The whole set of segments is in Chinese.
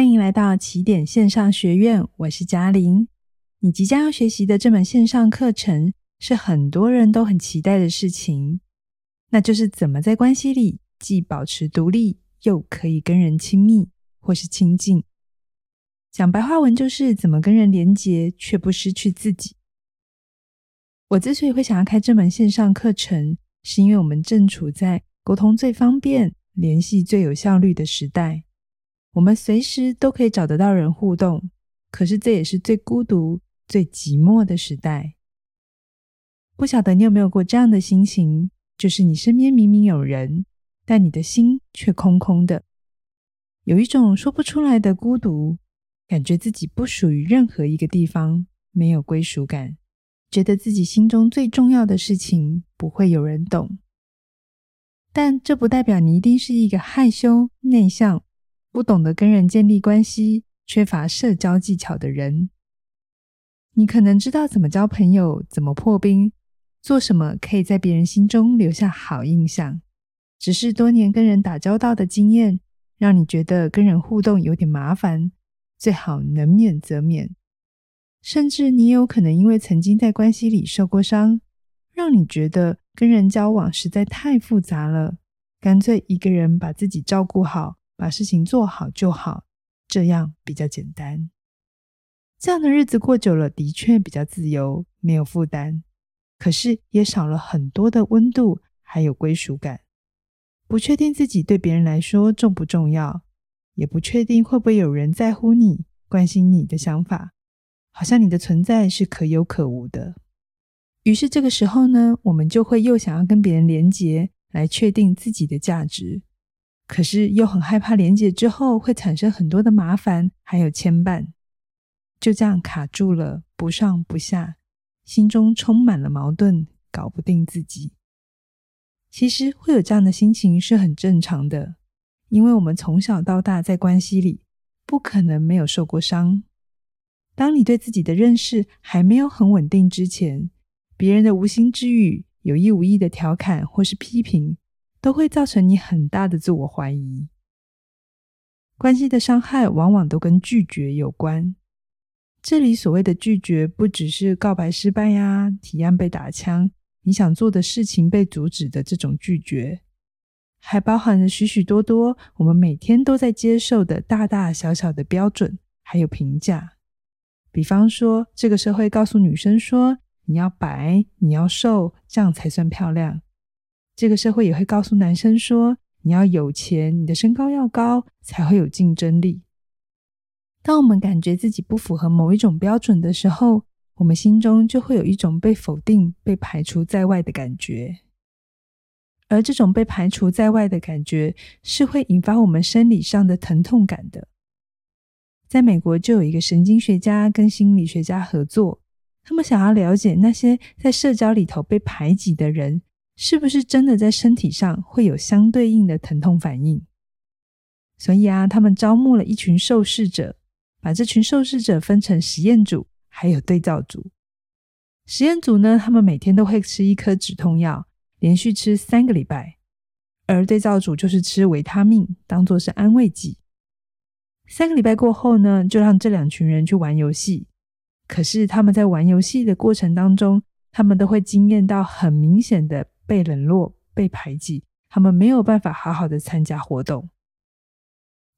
欢迎来到起点线上学院，我是嘉玲。你即将要学习的这门线上课程是很多人都很期待的事情，那就是怎么在关系里既保持独立，又可以跟人亲密或是亲近。讲白话文就是怎么跟人连结，却不失去自己。我之所以会想要开这门线上课程，是因为我们正处在沟通最方便、联系最有效率的时代。我们随时都可以找得到人互动，可是这也是最孤独、最寂寞的时代。不晓得你有没有过这样的心情，就是你身边明明有人，但你的心却空空的，有一种说不出来的孤独，感觉自己不属于任何一个地方，没有归属感，觉得自己心中最重要的事情不会有人懂。但这不代表你一定是一个害羞、内向。不懂得跟人建立关系、缺乏社交技巧的人，你可能知道怎么交朋友、怎么破冰、做什么可以在别人心中留下好印象。只是多年跟人打交道的经验，让你觉得跟人互动有点麻烦，最好能免则免。甚至你也有可能因为曾经在关系里受过伤，让你觉得跟人交往实在太复杂了，干脆一个人把自己照顾好。把事情做好就好，这样比较简单。这样的日子过久了，的确比较自由，没有负担，可是也少了很多的温度，还有归属感。不确定自己对别人来说重不重要，也不确定会不会有人在乎你、关心你的想法，好像你的存在是可有可无的。于是这个时候呢，我们就会又想要跟别人连结，来确定自己的价值。可是又很害怕连结之后会产生很多的麻烦，还有牵绊，就这样卡住了，不上不下，心中充满了矛盾，搞不定自己。其实会有这样的心情是很正常的，因为我们从小到大在关系里，不可能没有受过伤。当你对自己的认识还没有很稳定之前，别人的无心之语、有意无意的调侃或是批评，都会造成你很大的自我怀疑。关系的伤害往往都跟拒绝有关。这里所谓的拒绝，不只是告白失败呀、提案被打枪、你想做的事情被阻止的这种拒绝，还包含着许许多多我们每天都在接受的大大小小的标准，还有评价。比方说，这个社会告诉女生说，你要白，你要瘦，这样才算漂亮。这个社会也会告诉男生说：“你要有钱，你的身高要高，才会有竞争力。”当我们感觉自己不符合某一种标准的时候，我们心中就会有一种被否定、被排除在外的感觉。而这种被排除在外的感觉，是会引发我们生理上的疼痛感的。在美国，就有一个神经学家跟心理学家合作，他们想要了解那些在社交里头被排挤的人。是不是真的在身体上会有相对应的疼痛反应？所以啊，他们招募了一群受试者，把这群受试者分成实验组还有对照组。实验组呢，他们每天都会吃一颗止痛药，连续吃三个礼拜；而对照组就是吃维他命，当做是安慰剂。三个礼拜过后呢，就让这两群人去玩游戏。可是他们在玩游戏的过程当中，他们都会经验到很明显的。被冷落、被排挤，他们没有办法好好的参加活动。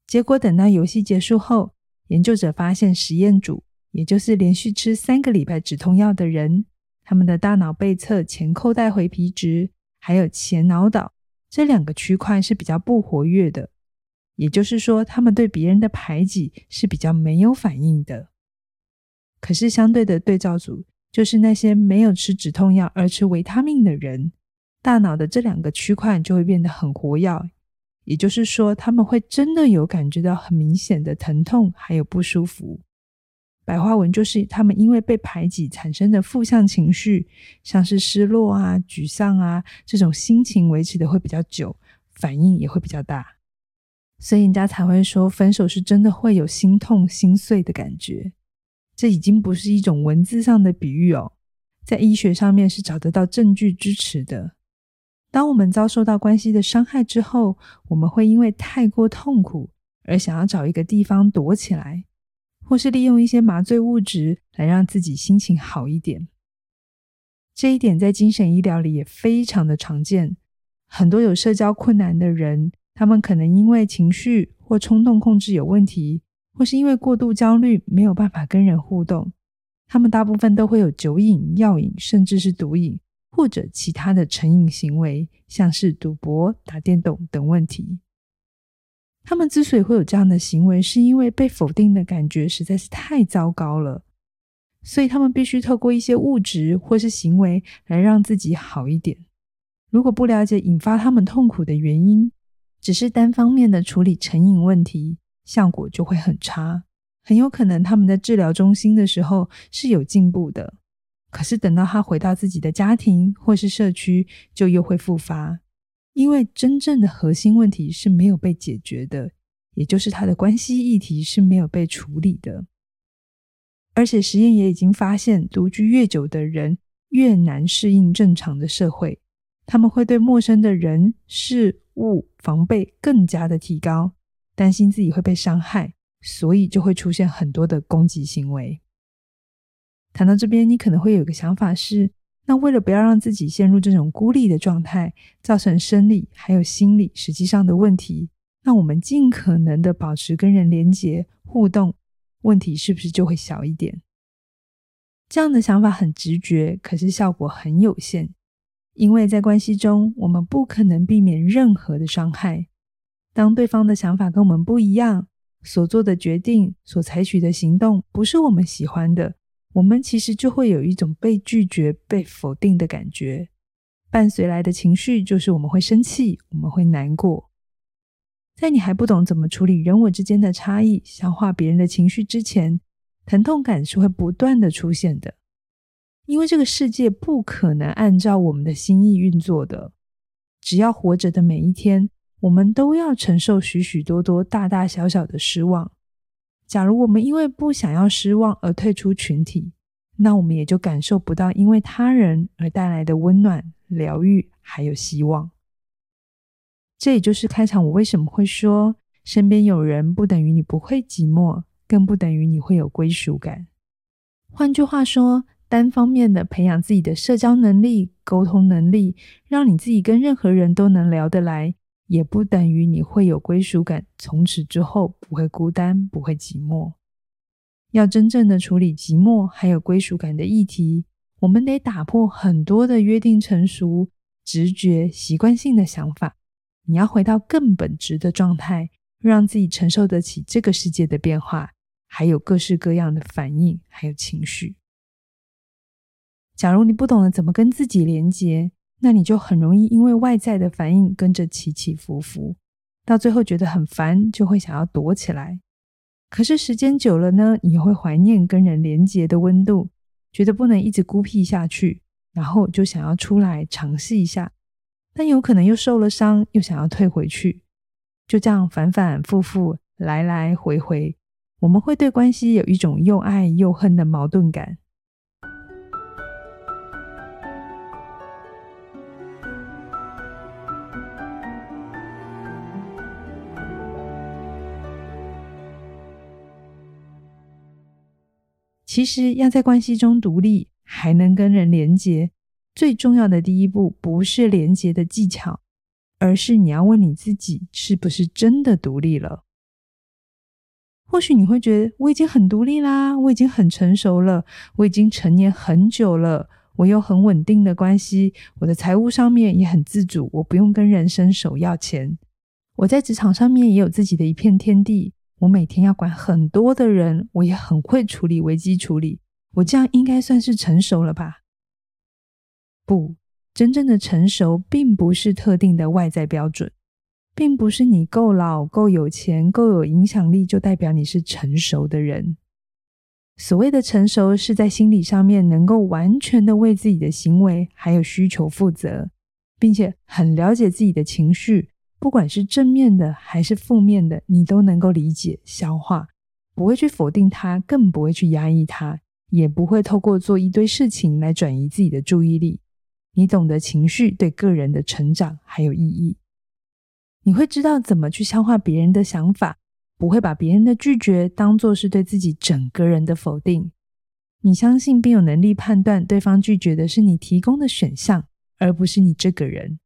结果等到游戏结束后，研究者发现实验组，也就是连续吃三个礼拜止痛药的人，他们的大脑背侧前扣带回皮质还有前脑岛这两个区块是比较不活跃的，也就是说，他们对别人的排挤是比较没有反应的。可是相对的对照组，就是那些没有吃止痛药而吃维他命的人。大脑的这两个区块就会变得很活跃，也就是说，他们会真的有感觉到很明显的疼痛，还有不舒服。白话文就是他们因为被排挤产生的负向情绪，像是失落啊、沮丧啊，这种心情维持的会比较久，反应也会比较大。所以人家才会说，分手是真的会有心痛、心碎的感觉。这已经不是一种文字上的比喻哦，在医学上面是找得到证据支持的。当我们遭受到关系的伤害之后，我们会因为太过痛苦而想要找一个地方躲起来，或是利用一些麻醉物质来让自己心情好一点。这一点在精神医疗里也非常的常见。很多有社交困难的人，他们可能因为情绪或冲动控制有问题，或是因为过度焦虑没有办法跟人互动，他们大部分都会有酒瘾、药瘾，甚至是毒瘾，或者其他的成瘾行为，像是赌博、打电动等问题。他们之所以会有这样的行为，是因为被否定的感觉实在是太糟糕了，所以他们必须透过一些物质或是行为来让自己好一点。如果不了解引发他们痛苦的原因，只是单方面的处理成瘾问题，效果就会很差。很有可能他们在治疗中心的时候是有进步的，可是等到他回到自己的家庭或是社区，就又会复发。因为真正的核心问题是没有被解决的，也就是他的关系议题是没有被处理的。而且实验也已经发现，独居越久的人越难适应正常的社会，他们会对陌生的人事物防备更加的提高，担心自己会被伤害，所以就会出现很多的攻击行为。谈到这边，你可能会有个想法是，那为了不要让自己陷入这种孤立的状态，造成生理还有心理实际上的问题，那我们尽可能的保持跟人连接互动，问题是不是就会小一点？这样的想法很直觉，可是效果很有限，因为在关系中，我们不可能避免任何的伤害。当对方的想法跟我们不一样，所做的决定、所采取的行动不是我们喜欢的。我们其实就会有一种被拒绝、被否定的感觉，伴随来的情绪就是我们会生气，我们会难过。在你还不懂怎么处理人我之间的差异、消化别人的情绪之前，疼痛感是会不断的出现的。因为这个世界不可能按照我们的心意运作的。只要活着的每一天，我们都要承受许许多多大大小小的失望。假如我们因为不想要失望而退出群体，那我们也就感受不到因为他人而带来的温暖、疗愈，还有希望。这也就是开场我为什么会说，身边有人不等于你不会寂寞，更不等于你会有归属感。换句话说，单方面的培养自己的社交能力、沟通能力，让你自己跟任何人都能聊得来。也不等于你会有归属感，从此之后不会孤单，不会寂寞。要真正的处理寂寞还有归属感的议题，我们得打破很多的约定成熟、直觉、习惯性的想法。你要回到更本质的状态，让自己承受得起这个世界的变化，还有各式各样的反应，还有情绪。假如你不懂得怎么跟自己连接，那你就很容易因为外在的反应跟着起起伏伏，到最后觉得很烦，就会想要躲起来。可是时间久了呢，你会怀念跟人连接的温度，觉得不能一直孤僻下去，然后就想要出来尝试一下，但有可能又受了伤，又想要退回去，就这样反反复复，来来回回，我们会对关系有一种又爱又恨的矛盾感。其实要在关系中独立，还能跟人连接，最重要的第一步不是连接的技巧，而是你要问你自己是不是真的独立了。或许你会觉得我已经很独立啦，我已经很成熟了，我已经成年很久了，我有很稳定的关系，我的财务上面也很自主，我不用跟人伸手要钱，我在职场上面也有自己的一片天地。我每天要管很多的人，我也很会处理危机处理，我这样应该算是成熟了吧？不，真正的成熟并不是特定的外在标准，并不是你够老、够有钱、够有影响力就代表你是成熟的人。所谓的成熟，是在心理上面能够完全的为自己的行为还有需求负责，并且很了解自己的情绪。不管是正面的还是负面的，你都能够理解、消化，不会去否定它，更不会去压抑它，也不会透过做一堆事情来转移自己的注意力。你懂得情绪对个人的成长还有意义，你会知道怎么去消化别人的想法，不会把别人的拒绝当作是对自己整个人的否定。你相信并有能力判断对方拒绝的是你提供的选项，而不是你这个人。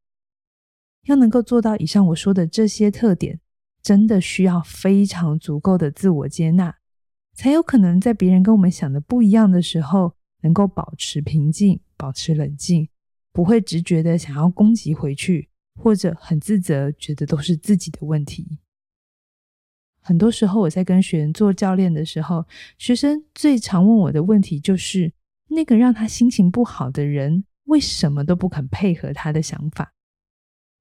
要能够做到以上我说的这些特点，真的需要非常足够的自我接纳，才有可能在别人跟我们想的不一样的时候，能够保持平静，保持冷静，不会直觉的想要攻击回去，或者很自责，觉得都是自己的问题。很多时候，我在跟学员做教练的时候，学生最常问我的问题就是：那个让他心情不好的人，为什么都不肯配合他的想法？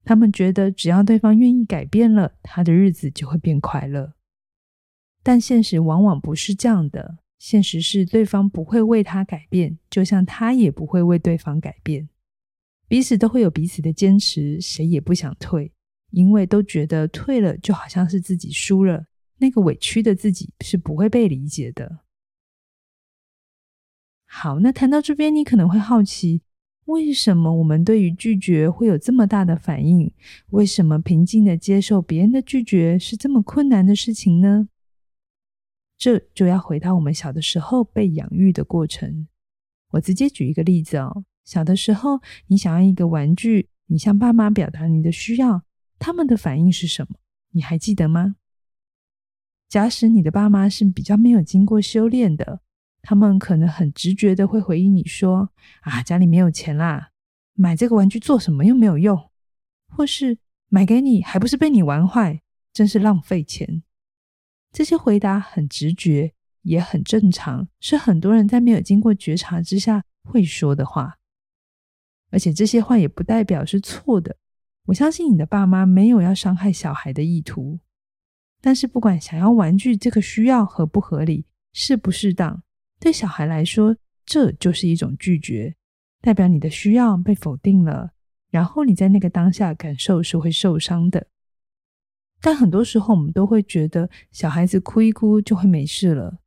他们觉得只要对方愿意改变了，他的日子就会变快乐。但现实往往不是这样的，现实是对方不会为他改变，就像他也不会为对方改变。彼此都会有彼此的坚持，谁也不想退，因为都觉得退了就好像是自己输了。那个委屈的自己是不会被理解的。好，那谈到这边，你可能会好奇，为什么我们对于拒绝会有这么大的反应？为什么平静的接受别人的拒绝是这么困难的事情呢？这就要回到我们小的时候被养育的过程。我直接举一个例子哦，小的时候，你想要一个玩具，你向爸妈表达你的需要，他们的反应是什么？你还记得吗？假使你的爸妈是比较没有经过修炼的，他们可能很直觉的会回应你说：“啊，家里没有钱啦，买这个玩具做什么又没有用，或是买给你还不是被你玩坏，真是浪费钱。”这些回答很直觉，也很正常，是很多人在没有经过觉察之下会说的话。而且这些话也不代表是错的。我相信你的爸妈没有要伤害小孩的意图。但是，不管想要玩具这个需要合不合理、适不适当，对小孩来说，这就是一种拒绝，代表你的需要被否定了。然后你在那个当下感受是会受伤的。但很多时候，我们都会觉得小孩子哭一哭就会没事了。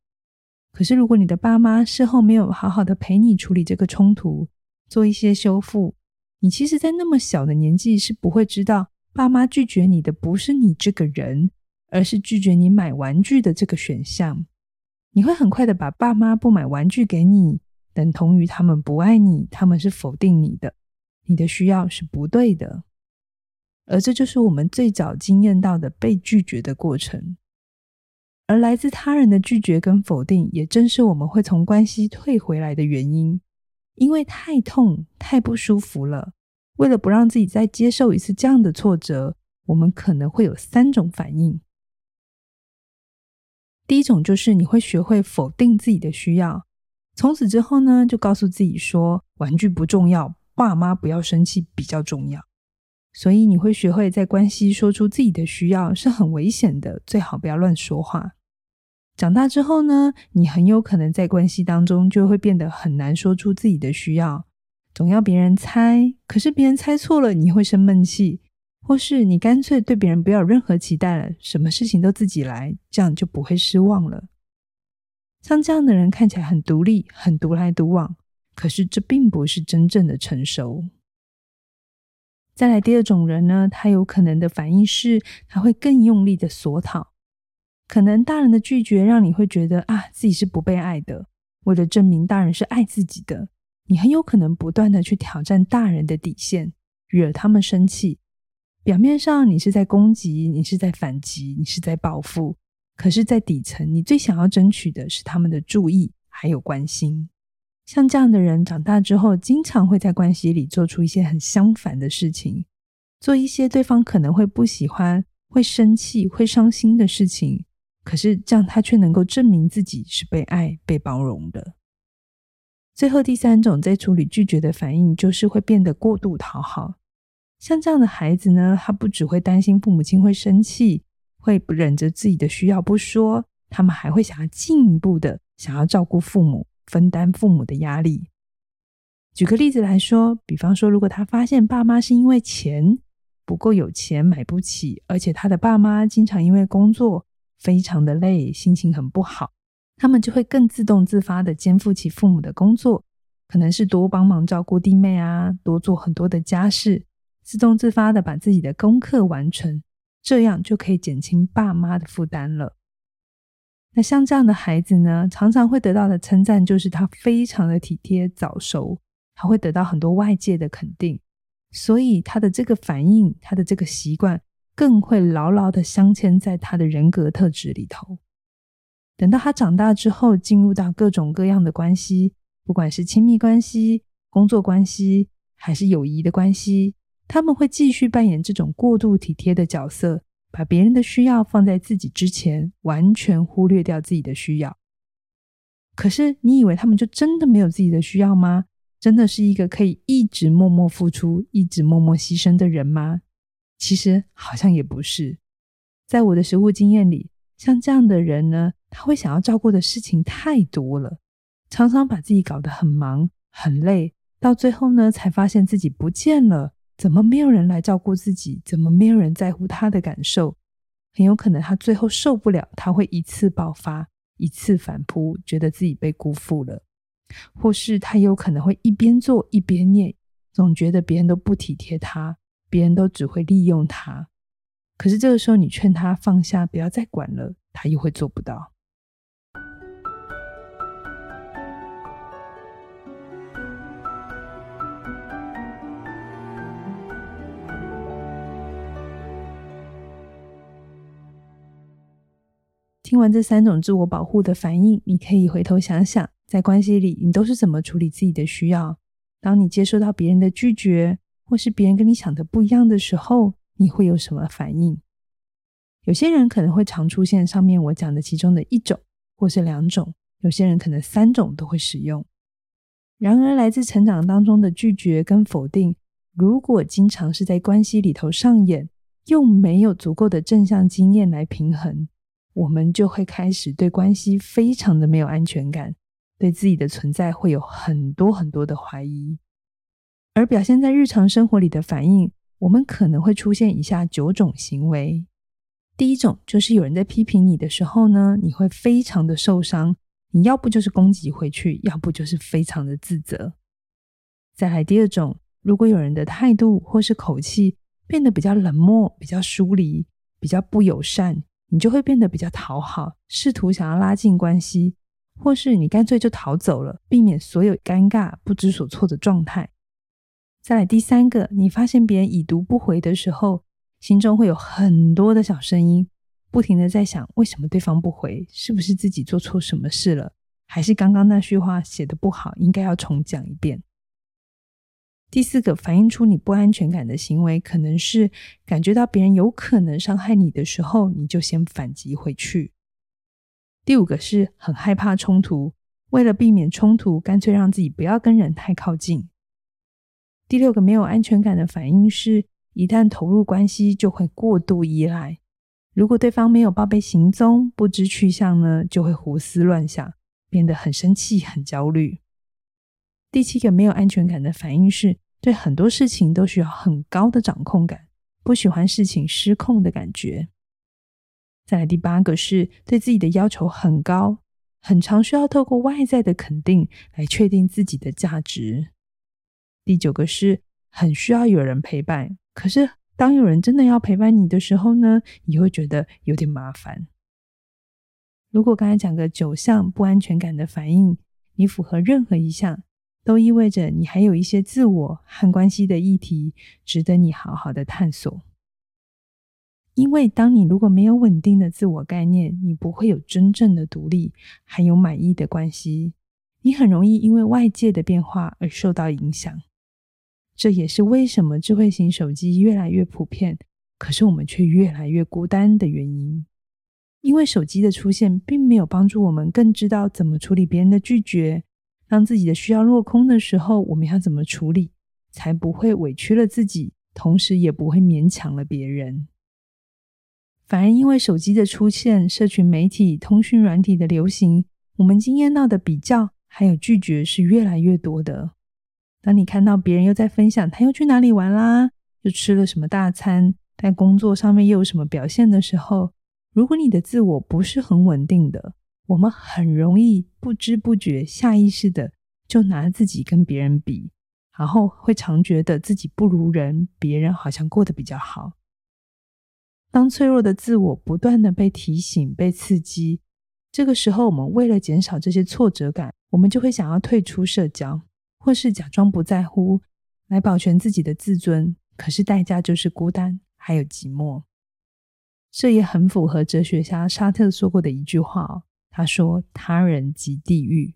可是，如果你的爸妈事后没有好好的陪你处理这个冲突，做一些修复，你其实，在那么小的年纪是不会知道，爸妈拒绝你的不是你这个人。而是拒绝你买玩具的这个选项，你会很快的把爸妈不买玩具给你，等同于他们不爱你，他们是否定你的，你的需要是不对的。而这就是我们最早经验到的被拒绝的过程。而来自他人的拒绝跟否定，也正是我们会从关系退回来的原因，因为太痛、太不舒服了。为了不让自己再接受一次这样的挫折，我们可能会有三种反应。第一种就是你会学会否定自己的需要，从此之后呢，就告诉自己说玩具不重要，爸妈不要生气比较重要。所以你会学会在关系说出自己的需要是很危险的，最好不要乱说话。长大之后呢，你很有可能在关系当中就会变得很难说出自己的需要，总要别人猜，可是别人猜错了，你会生闷气。或是你干脆对别人不要有任何期待了，什么事情都自己来，这样就不会失望了。像这样的人看起来很独立，很独来独往，可是这并不是真正的成熟。再来第二种人呢，他有可能的反应是，他会更用力的索讨。可能大人的拒绝让你会觉得啊，自己是不被爱的。为了证明大人是爱自己的，你很有可能不断的去挑战大人的底线，惹他们生气。表面上你是在攻击，你是在反击，你是在报复，可是，在底层，你最想要争取的是他们的注意还有关心。像这样的人，长大之后，经常会在关系里做出一些很相反的事情，做一些对方可能会不喜欢、会生气、会伤心的事情。可是，这样他却能够证明自己是被爱、被包容的。最后，第三种在处理拒绝的反应，就是会变得过度讨好。像这样的孩子呢，他不只会担心父母亲会生气，会忍着自己的需要不说，他们还会想要进一步的想要照顾父母，分担父母的压力。举个例子来说，比方说，如果他发现爸妈是因为钱不够有钱买不起，而且他的爸妈经常因为工作非常的累，心情很不好，他们就会更自动自发的肩负起父母的工作，可能是多帮忙照顾弟妹啊，多做很多的家事。自动自发的把自己的功课完成，这样就可以减轻爸妈的负担了。那像这样的孩子呢，常常会得到的称赞就是他非常的体贴早熟，他会得到很多外界的肯定，所以他的这个反应，他的这个习惯，更会牢牢的镶嵌在他的人格特质里头。等到他长大之后，进入到各种各样的关系，不管是亲密关系、工作关系，还是友谊的关系，他们会继续扮演这种过度体贴的角色。把别人的需要放在自己之前，完全忽略掉自己的需要。可是，你以为他们就真的没有自己的需要吗？真的是一个可以一直默默付出、一直默默牺牲的人吗？其实好像也不是。在我的实务经验里，像这样的人呢，他会想要照顾的事情太多了，常常把自己搞得很忙、很累，到最后呢，才发现自己不见了。怎么没有人来照顾自己？怎么没有人在乎他的感受？很有可能他最后受不了，他会一次爆发，一次反扑，觉得自己被辜负了，或是他有可能会一边做一边念，总觉得别人都不体贴他，别人都只会利用他。可是这个时候你劝他放下，不要再管了，他又会做不到。听完这三种自我保护的反应，你可以回头想想，在关系里你都是怎么处理自己的需要？当你接收到别人的拒绝，或是别人跟你想的不一样的时候，你会有什么反应？有些人可能会常出现上面我讲的其中的一种，或是两种；有些人可能三种都会使用。然而，来自成长当中的拒绝跟否定，如果经常是在关系里头上演，又没有足够的正向经验来平衡。我们就会开始对关系非常的没有安全感，对自己的存在会有很多很多的怀疑，而表现在日常生活里的反应，我们可能会出现以下九种行为。第一种就是有人在批评你的时候呢，你会非常的受伤，你要不就是攻击回去，要不就是非常的自责。再来第二种，如果有人的态度或是口气变得比较冷漠、比较疏离、比较不友善。你就会变得比较讨好，试图想要拉近关系，或是你干脆就逃走了，避免所有尴尬、不知所措的状态。再来第三个，你发现别人已读不回的时候，心中会有很多的小声音，不停的在想：为什么对方不回？是不是自己做错什么事了？还是刚刚那句话写得不好，应该要重讲一遍？第四个反映出你不安全感的行为，可能是感觉到别人有可能伤害你的时候，你就先反击回去。第五个是很害怕冲突，为了避免冲突，干脆让自己不要跟人太靠近。第六个没有安全感的反应是，一旦投入关系，就会过度依赖。如果对方没有报备行踪，不知去向呢，就会胡思乱想，变得很生气、很焦虑。第七个没有安全感的反应是，对很多事情都需要很高的掌控感，不喜欢事情失控的感觉。再来第八个是对自己的要求很高，很常需要透过外在的肯定来确定自己的价值。第九个是很需要有人陪伴，可是当有人真的要陪伴你的时候呢，你会觉得有点麻烦。如果刚才讲的九项不安全感的反应，你符合任何一项，都意味着你还有一些自我和关系的议题值得你好好的探索。因为当你如果没有稳定的自我概念，你不会有真正的独立，还有满意的关系。你很容易因为外界的变化而受到影响。这也是为什么智慧型手机越来越普遍，可是我们却越来越孤单的原因。因为手机的出现，并没有帮助我们更知道怎么处理别人的拒绝。当自己的需要落空的时候，我们要怎么处理，才不会委屈了自己，同时也不会勉强了别人？反而因为手机的出现、社群媒体、通讯软体的流行，我们经验到的比较还有拒绝是越来越多的。当你看到别人又在分享他又去哪里玩啦，又吃了什么大餐，在工作上面又有什么表现的时候，如果你的自我不是很稳定的，我们很容易不知不觉、下意识的就拿自己跟别人比，然后会常觉得自己不如人，别人好像过得比较好。当脆弱的自我不断的被提醒、被刺激，这个时候，我们为了减少这些挫折感，我们就会想要退出社交，或是假装不在乎，来保全自己的自尊。可是代价就是孤单，还有寂寞。这也很符合哲学家沙特说过的一句话哦，他说：“他人即地狱。”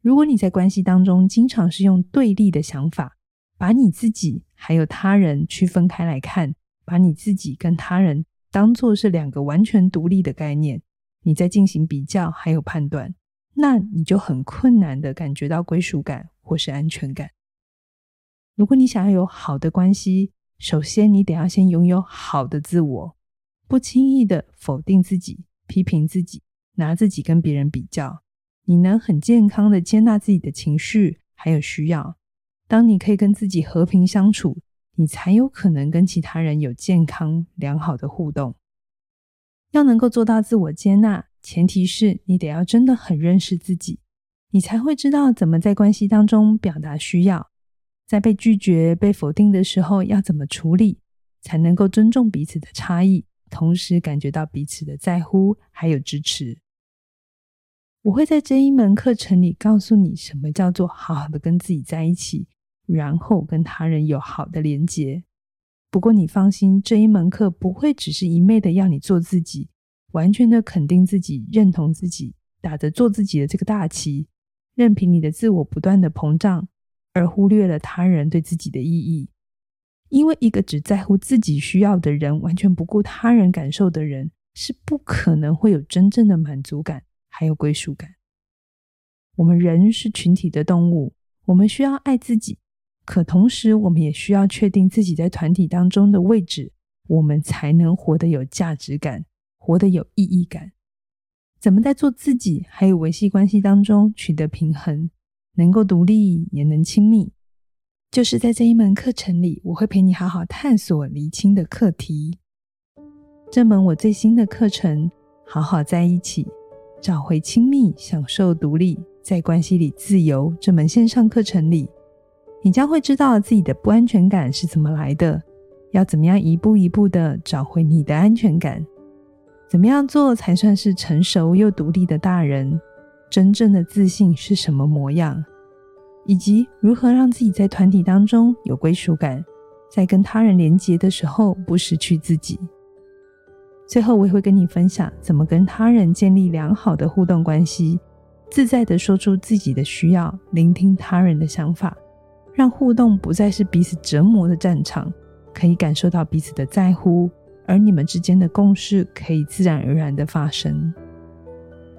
如果你在关系当中经常是用对立的想法，把你自己还有他人区分开来看。把你自己跟他人当作是两个完全独立的概念，你在进行比较还有判断，那你就很困难的感觉到归属感或是安全感。如果你想要有好的关系，首先你得要先拥有好的自我，不轻易的否定自己、批评自己、拿自己跟别人比较。你能很健康的接纳自己的情绪还有需要。当你可以跟自己和平相处。你才有可能跟其他人有健康良好的互动。要能够做到自我接纳，前提是你得要真的很认识自己，你才会知道怎么在关系当中表达需要，在被拒绝、被否定的时候要怎么处理，才能够尊重彼此的差异，同时感觉到彼此的在乎还有支持。我会在这一门课程里告诉你，什么叫做好好的跟自己在一起。然后跟他人有好的连接。不过你放心，这一门课不会只是一昧的要你做自己，完全的肯定自己、认同自己，打着做自己的这个大旗，任凭你的自我不断的膨胀，而忽略了他人对自己的意义。因为一个只在乎自己需要的人，完全不顾他人感受的人，是不可能会有真正的满足感，还有归属感。我们人是群体的动物，我们需要爱自己。可同时，我们也需要确定自己在团体当中的位置，我们才能活得有价值感，活得有意义感。怎么在做自己还有维系关系当中取得平衡，能够独立也能亲密，就是在这一门课程里，我会陪你好好探索厘清的课题。这门我最新的课程《好好在一起，找回亲密，享受独立，在关系里自由》这门线上课程里。你将会知道自己的不安全感是怎么来的，要怎么样一步一步的找回你的安全感，怎么样做才算是成熟又独立的大人，真正的自信是什么模样，以及如何让自己在团体当中有归属感，在跟他人连结的时候不失去自己。最后，我也会跟你分享怎么跟他人建立良好的互动关系，自在的说出自己的需要，聆听他人的想法。让互动不再是彼此折磨的战场，可以感受到彼此的在乎，而你们之间的共识可以自然而然的发生。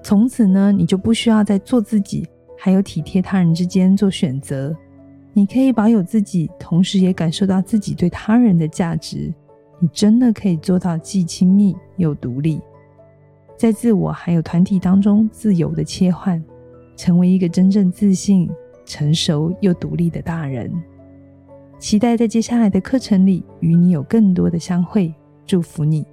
从此呢，你就不需要在做自己还有体贴他人之间做选择，你可以保有自己，同时也感受到自己对他人的价值。你真的可以做到既亲密又独立，在自我还有团体当中自由的切换，成为一个真正自信。成熟又独立的大人，期待在接下来的课程里与你有更多的相会。祝福你。